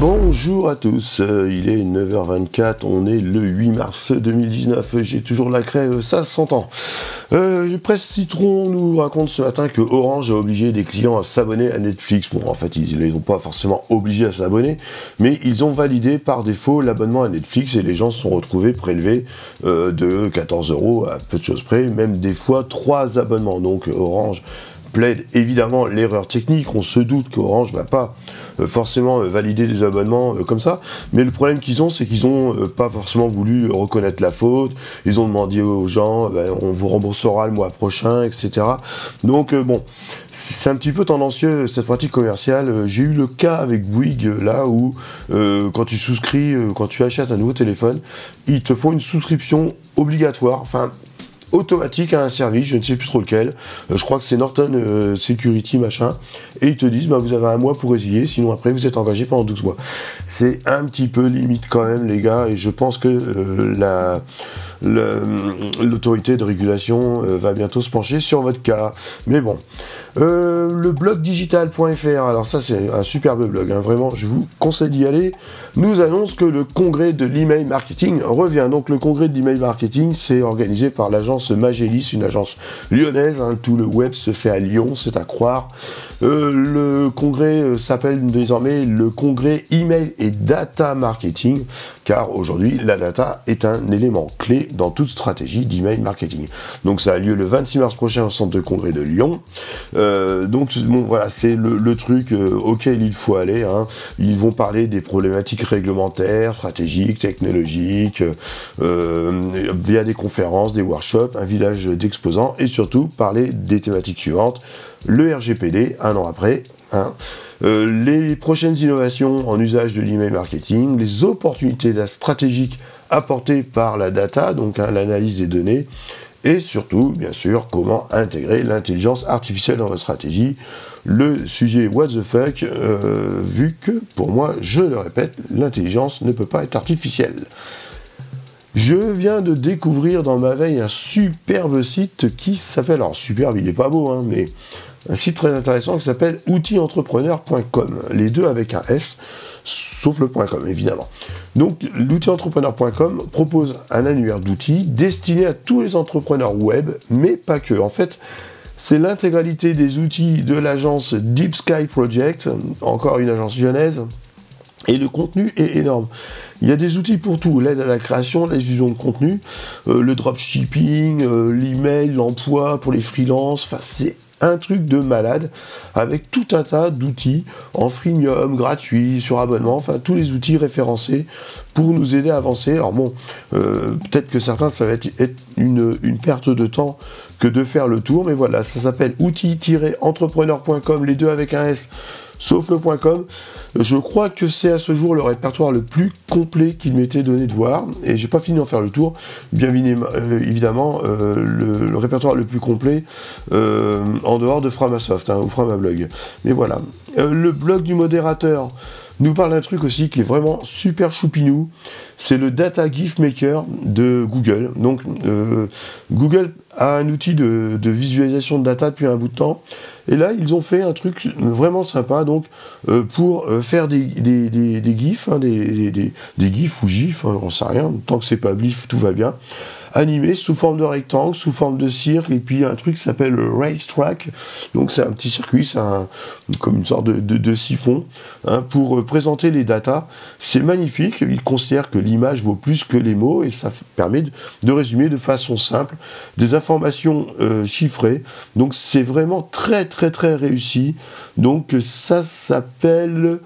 Bonjour à tous, euh, il est 9h24, on est le 8 mars 2019, j'ai toujours la crève, ça s'entend. Euh, Presse Citron nous raconte ce matin que Orange a obligé des clients à s'abonner à Netflix. Bon, en fait, ils ne les ont pas forcément obligés à s'abonner, mais ils ont validé par défaut l'abonnement à Netflix et les gens se sont retrouvés prélevés euh, de 14 euros à peu de choses près, même des fois trois abonnements. Donc Orange plaide évidemment l'erreur technique. On se doute qu'Orange va pas euh, forcément euh, valider des abonnements euh, comme ça. Mais le problème qu'ils ont, c'est qu'ils ont pas forcément voulu reconnaître la faute. Ils ont demandé aux gens, ben, on vous remboursera le mois prochain, etc. Donc bon, c'est un petit peu tendancieux cette pratique commerciale. J'ai eu le cas avec Bouygues là où quand tu souscris, quand tu achètes un nouveau téléphone, ils te font une souscription obligatoire. Enfin, automatique à un service, je ne sais plus trop lequel, euh, je crois que c'est Norton euh, Security machin, et ils te disent bah, vous avez un mois pour résilier, sinon après vous êtes engagé pendant 12 mois. C'est un petit peu limite quand même les gars, et je pense que euh, la l'autorité de régulation va bientôt se pencher sur votre cas. Mais bon, euh, le blog digital.fr, alors ça c'est un superbe blog, hein, vraiment, je vous conseille d'y aller, nous annonce que le congrès de l'email marketing revient. Donc le congrès de l'email marketing, c'est organisé par l'agence Magellis, une agence lyonnaise, hein. tout le web se fait à Lyon, c'est à croire. Euh, le congrès euh, s'appelle désormais le congrès email et data marketing, car aujourd'hui la data est un élément clé dans toute stratégie d'email marketing. Donc ça a lieu le 26 mars prochain au centre de congrès de Lyon. Euh, donc bon, voilà, c'est le, truc euh, auquel il faut aller. Hein. Ils vont parler des problématiques réglementaires, stratégiques, technologiques, via des conférences, des workshops, un village d'exposants, et surtout parler des thématiques suivantes. Le RGPD, un an après, hein. les prochaines innovations en usage de l'email marketing, les opportunités stratégiques apportées par la data, donc hein, l'analyse des données, et surtout, bien sûr, comment intégrer l'intelligence artificielle dans votre stratégie. Le sujet what the fuck, euh, vu que, pour moi, je le répète, l'intelligence ne peut pas être artificielle. Je viens de découvrir dans ma veille un superbe site qui s'appelle, alors superbe, il n'est pas beau, hein, mais un site très intéressant qui s'appelle outilsentrepreneur.com, les deux avec un S, sauf le .com évidemment. Donc l'outil-entrepreneur.com propose un annuaire d'outils destiné à tous les entrepreneurs web, mais pas que. En fait, c'est l'intégralité des outils de l'agence Deep Sky Project, encore une agence lyonnaise, et le contenu est énorme. Il y a des outils pour tout, l'aide à la création, la diffusion de contenu, euh, le dropshipping, euh, l'email, l'emploi pour les freelances, enfin c'est un truc de malade avec tout un tas d'outils en freemium, gratuits, sur abonnement, enfin tous les outils référencés pour nous aider à avancer. Alors bon, euh, peut-être que certains ça va être, une, une, perte de temps que de faire le tour, mais voilà, ça s'appelle outils-entrepreneur.com, les deux avec un S sauf le .com. Je crois que c'est à ce jour le répertoire le plus complet qu'il m'était donné de voir, et j'ai pas fini d'en faire le tour. Bien euh, évidemment, euh, le, répertoire le plus complet euh, en dehors de Framasoft hein, ou Framablog. Mais voilà. le blog du modérateur nous parle d'un truc aussi qui est vraiment super choupinou. C'est le Data GIF Maker de Google. Donc, Google a un outil de, visualisation de data depuis un bout de temps. Et là, ils ont fait un truc vraiment sympa donc euh, pour euh, faire des, des, GIFs, hein, des, des, GIFs ou GIFs, hein, on sait rien, tant que c'est pas BLIF, tout va bien animé sous forme de rectangle, sous forme de cirque, et puis un truc qui s'appelle le racetrack. Donc c'est un petit circuit, c'est comme une sorte de, siphon hein, pour euh, présenter les datas. C'est magnifique. Il considère que l'image vaut plus que les mots et ça permet de, résumer de façon simple des informations euh, chiffrées. Donc c'est vraiment très très très réussi. Donc ça s'appelle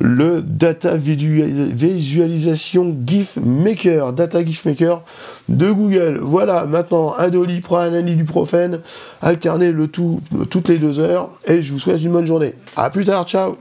le Data Visualisation GIF Maker, Data GIF Maker de Voilà, maintenant un doliprane, un ibuprofène, alternez le tout toutes les deux heures et je vous souhaite une bonne journée. A plus tard, ciao